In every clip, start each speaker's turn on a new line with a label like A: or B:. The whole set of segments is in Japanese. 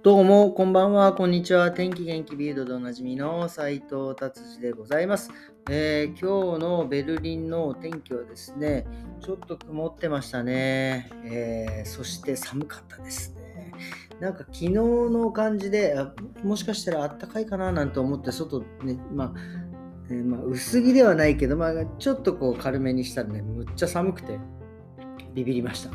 A: どうも、こんばんは、こんにちは。天気元気ビルドでおなじみの斉藤達治でございます、えー、今日のベルリンの天気はですね、ちょっと曇ってましたね。えー、そして寒かったですね。なんか昨日の感じで、もしかしたらあったかいかななんて思って、外ね、まあ、えー、まあ、薄着ではないけど、まあ、ちょっとこう軽めにしたらね、むっちゃ寒くて、ビビりました。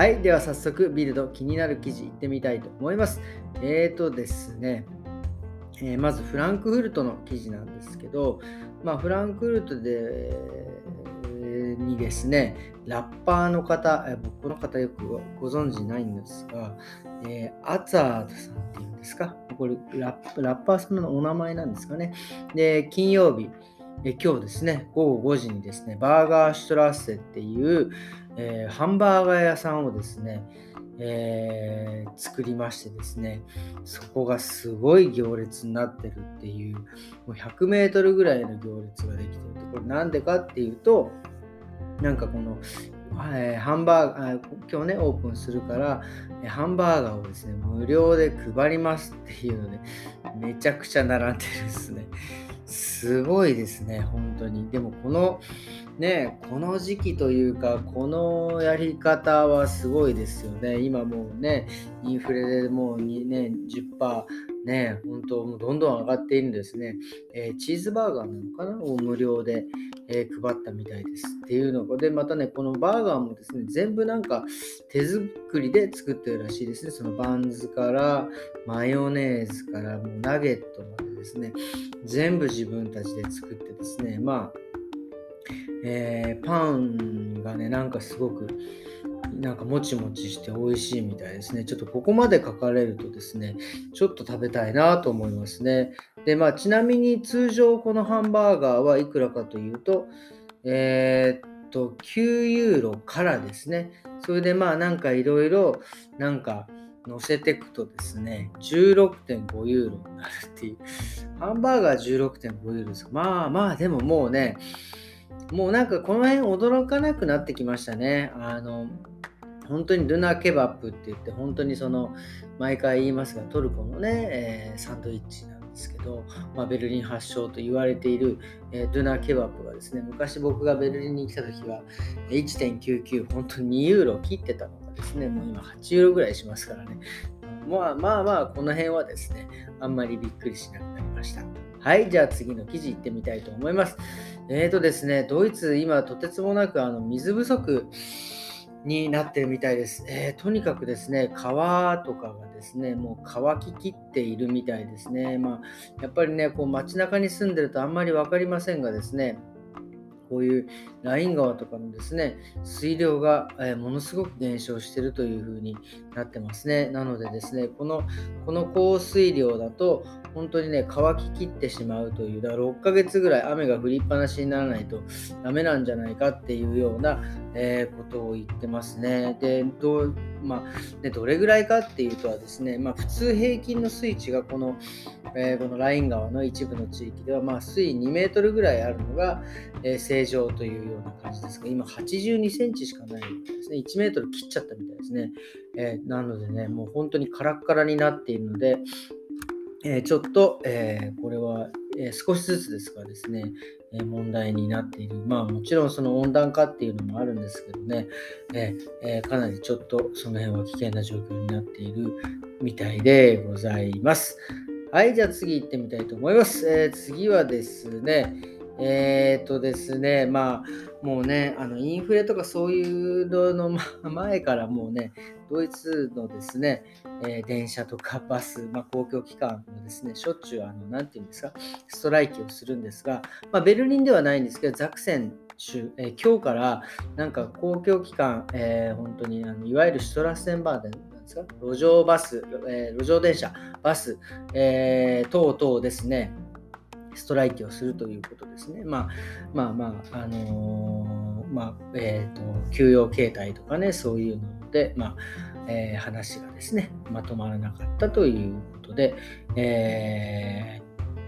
A: はい、では早速ビルド気になる記事いってみたいと思います。えーとですね、えー、まずフランクフルトの記事なんですけど、まあ、フランクフルトで、えー、にですね、ラッパーの方、えー、僕この方よくご存知ないんですが、えー、アツァードさんっていうんですか、これラッラッパーさんのお名前なんですかね？で、金曜日、え今日ですね、午後5時にですね、バーガーシュトラッセっていう、えー、ハンバーガー屋さんをですね、えー、作りましてですね、そこがすごい行列になってるっていう、もう100メートルぐらいの行列ができてると。これなんでかっていうと、なんかこの、えー、ハンバーガー、今日ね、オープンするから、ハンバーガーをですね、無料で配りますっていうので、めちゃくちゃ並んでるんですね。すごいですね、本当に。でもこの、ね、この時期というか、このやり方はすごいですよね。今もうね、インフレでもう2年10%、ね、本当もうどんどん上がっているんですね。えー、チーズバーガーなのかな？を無料で、えー、配ったみたいです。っていうので、またね、このバーガーもですね、全部なんか手作りで作ってるらしいですね。そのバンズから、マヨネーズから、もうナゲットまでですね、全部自分たちで作ってですね、まあ、えー、パンがね、なんかすごく、なんかもちもちして美味しいみたいですね。ちょっとここまで書かれるとですね、ちょっと食べたいなと思いますね。で、まあ、ちなみに通常このハンバーガーはいくらかというと、えー、っと、9ユーロからですね。それでまあ、なんかいろいろ、なんか、乗せていくとですね、16.5ユーロになるっていう。ハンバーガー16.5ユーロですまあまあ、でももうね、もうなんかこの辺驚かなくなってきましたね。あの、本当にルナケバップって言って、本当にその、毎回言いますが、トルコのね、えー、サンドイッチなんですけど、まあ、ベルリン発祥と言われている、えー、ドゥナケバップがですね、昔僕がベルリンに来た時は1.99、本当に2ユーロ切ってたのがですね、もう今8ユーロぐらいしますからね。まあまあまあ、この辺はですね、あんまりびっくりしなくなりました。はい、じゃあ次の記事いってみたいと思います。えーとですね、ドイツ、今とてつもなくあの水不足になってるみたいです、えー、とにかくですね、川とかがですね、もう乾ききっているみたいですね。まあ、やっぱりね、こう街中に住んでるとあんまり分かりませんがですね、こういうライン川とかのですね、水量が、えものすごく減少しているというふうになってますね。なのでですね、このこの降水量だと、本当にね、乾ききってしまうという、だから6ヶ月ぐらい雨が降りっぱなしにならないとダメなんじゃないかっていうような、え、ことを言ってますね。で、どまあ、でどれぐらいかっていうとはですね、まあ、普通平均の水値がこの、えー、このライン川の一部の地域では、まあ、水位2メートルぐらいあるのが、えー、正常というような感じですが、今82センチしかないですね。1メートル切っちゃったみたいですね。えー、なのでね、もう本当にカラッカラになっているので、えー、ちょっと、えー、これは、え少しずつですがですね、え問題になっている。まあもちろんその温暖化っていうのもあるんですけどね、ええかなりちょっとその辺は危険な状況になっているみたいでございます。はい、じゃあ次行ってみたいと思います。えー、次はですね、えー、っとですね、まあ、もうね、あのインフレとかそういうのの前からもうね、ドイツのですね、えー、電車とかバス、まあ、公共機関もですね、しょっちゅう、あの、なんていうんですか、ストライキをするんですが、まあ、ベルリンではないんですけど、ザクセン州、えー、今日からなんか公共機関、えー、本当にあのいわゆるシュトラッセンバーデンですか、路上バス、え路上電車、バス、え等々ですね、ストライキをするということですね。まあまあまあ、あのー、まあ、えっ、ー、と、休養形態とかね、そういうので、まあ、えー、話がですね、まとまらなかったということで、え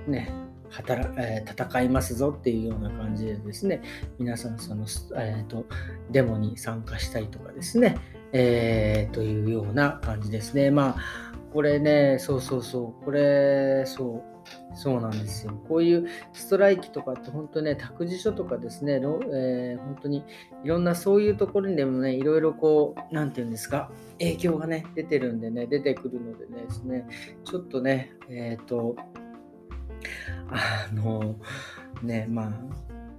A: ー、ね、働え、戦いますぞっていうような感じでですね、皆さんその、えーと、デモに参加したりとかですね、えー、というような感じですね。まあこれね、そうそうそう、これ、そう、そうなんですよ。こういうストライキとかって本当ね、託児所とかですね、えー、本当にいろんなそういうところにでもね、いろいろこう、なんていうんですか、影響がね、出てるんでね、出てくるのでね、ですねちょっとね、えっ、ー、と、あの、ね、まあ、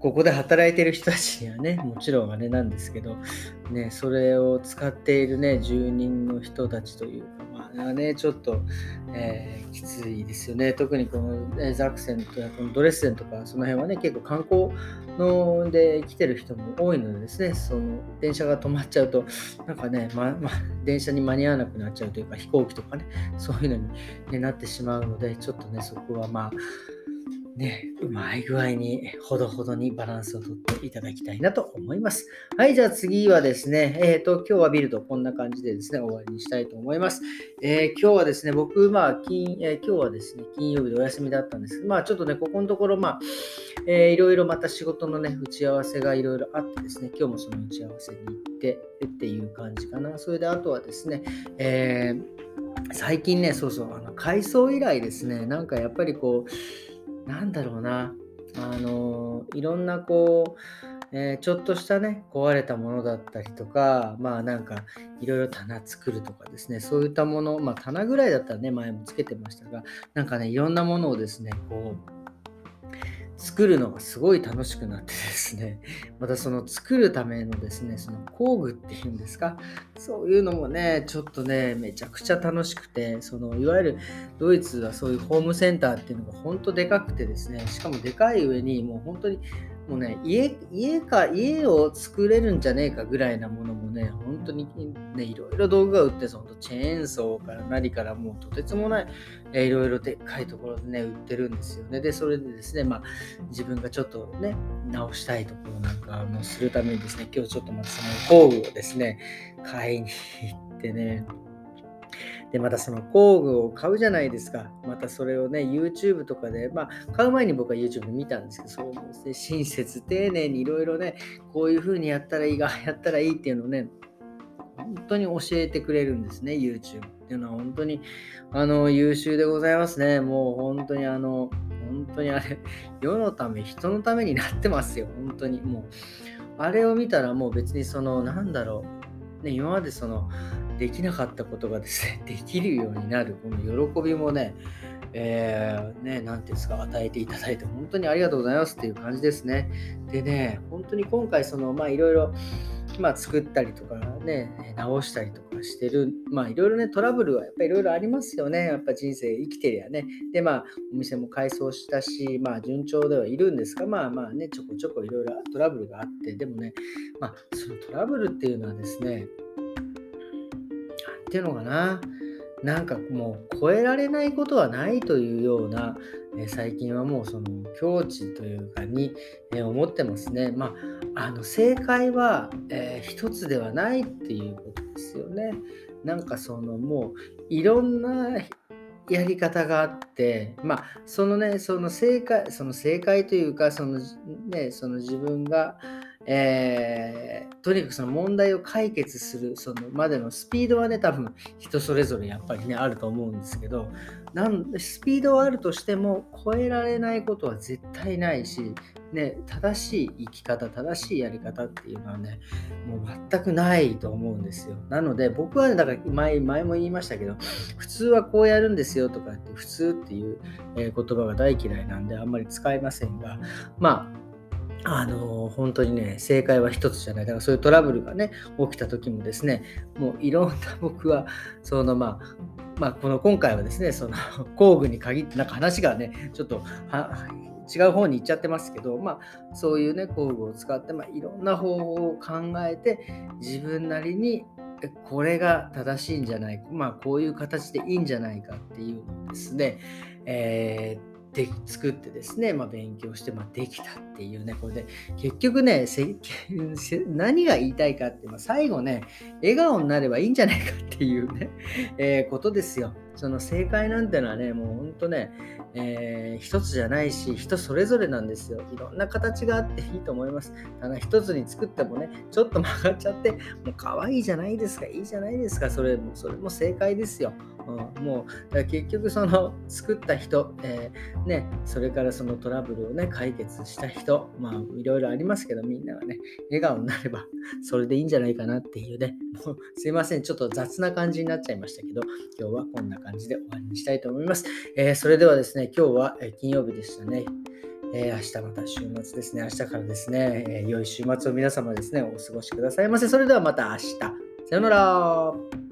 A: ここで働いてる人たちにはね、もちろんあれなんですけど、ね、それを使っているね、住人の人たちというか、まあね、ちょっと、えー、きついですよね。特にこの、ね、ザクセンとかこのドレッセンとか、その辺はね、結構観光ので来てる人も多いのでですね、その電車が止まっちゃうと、なんかね、まま、電車に間に合わなくなっちゃうというか、飛行機とかね、そういうのに、ね、なってしまうので、ちょっとね、そこはまあ、ね、うまい具合に、ほどほどにバランスをとっていただきたいなと思います。はい、じゃあ次はですね、えっ、ー、と、今日はビルドこんな感じでですね、終わりにしたいと思います。えー、今日はですね、僕、まあ、金、えー、今日はですね、金曜日でお休みだったんですけど、まあ、ちょっとね、ここのところ、まあ、えー、いろいろまた仕事のね、打ち合わせがいろいろあってですね、今日もその打ち合わせに行ってっていう感じかな。それで、あとはですね、えー、最近ね、そうそう、あの改装以来ですね、なんかやっぱりこう、なんだろうな、あのいろんなこう、えー、ちょっとしたね、壊れたものだったりとか、まあなんか、いろいろ棚作るとかですね、そういったもの、まあ棚ぐらいだったらね、前もつけてましたが、なんかね、いろんなものをですね、こう、作るのがすごい楽しくなってですね、またその作るためのですね、その工具っていうんですか、そういうのもね、ちょっとね、めちゃくちゃ楽しくて、そのいわゆるドイツはそういうホームセンターっていうのが本当でかくてですね、しかもでかい上にもう本当にもうね、家、家か、家を作れるんじゃねえかぐらいなものもね、本当にね、いろいろ道具が売って、そのチェーンソーから何からもうとてつもない、えいろいろでっかいところでね、売ってるんですよね。で、それでですね、まあ、自分がちょっとね、直したいところなんかもするためにですね、今日ちょっとまたその工具をですね、買いに行ってね、で、またその工具を買うじゃないですか。またそれをね、YouTube とかで、まあ、買う前に僕は YouTube 見たんですけど、それもですね、親切、丁寧にいろいろね、こういう風にやったらいいが、やったらいいっていうのをね、本当に教えてくれるんですね、YouTube っていうのは本当にあの優秀でございますね。もう本当にあの、本当にあれ、世のため、人のためになってますよ、本当に。もう、あれを見たらもう別にその、なんだろう、ね、今までその、できなかったことがですね、できるようになる、この喜びもね、えー、ね、なんていうんですか、与えていただいて、本当にありがとうございますっていう感じですね。でね、本当に今回、その、まあ、いろいろ、まあ、作ったりとかね、直したりとかしてる、まあ、いろいろね、トラブルはやっぱりいろいろありますよね。やっぱ人生生きてりゃね。で、まあ、お店も改装したし、まあ、順調ではいるんですが、まあまあね、ちょこちょこいろいろトラブルがあって、でもね、まあ、そのトラブルっていうのはですね、ていうのかな。なんかもう超えられないことはないというような、え最近はもうその境地というかに、え思ってますね。まあ、あの正解は、えー、一つではないっていうことですよね。なんかそのもういろんなやり方があって、まあ、そのね、その正解、その正解というか、そのね、その自分が、えー、とにかくその問題を解決するそのまでのスピードはね多分人それぞれやっぱりねあると思うんですけどなんスピードはあるとしても超えられないことは絶対ないし、ね、正しい生き方正しいやり方っていうのはねもう全くないと思うんですよ。なので僕はねだから前前も言いましたけど普通はこうやるんですよとかって普通っていう言葉が大嫌いなんであんまり使いませんがまああの本当にね、正解は一つじゃない。だからそういうトラブルがね、起きた時もですね、もういろんな 僕は、そのまあ、まあ、この今回はですね、その工具に限って、なんか話がね、ちょっと違う方に行っちゃってますけど、まあ、そういうね、工具を使って、まあ、いろんな方法を考えて、自分なりにこれが正しいんじゃないか、まあ、こういう形でいいんじゃないかっていうですね、えーで作ってですね、まあ、勉強して、まあ、できたっていうね、これで結局ね、何が言いたいかって、まあ、最後ね、笑顔になればいいんじゃないかっていうね、えー、ことですよ。その正解なんてのはね、もうほんとね、えー、一つじゃないし、人それぞれなんですよ。いろんな形があっていいと思います。ただ一つに作ってもね、ちょっと曲がっちゃって、もう可愛いじゃないですか、いいじゃないですか、それも、それも正解ですよ。うん、もう結局その作った人、えー、ね、それからそのトラブルをね解決した人まあいろいろありますけどみんながね笑顔になればそれでいいんじゃないかなっていうねもうすいませんちょっと雑な感じになっちゃいましたけど今日はこんな感じで終わりにしたいと思います、えー、それではですね今日は金曜日でしたねえー、明日また週末ですね。明日からですね、えー、良い週末を皆様ですね、お過ごしくださいませ。それではまた明日。さよなら。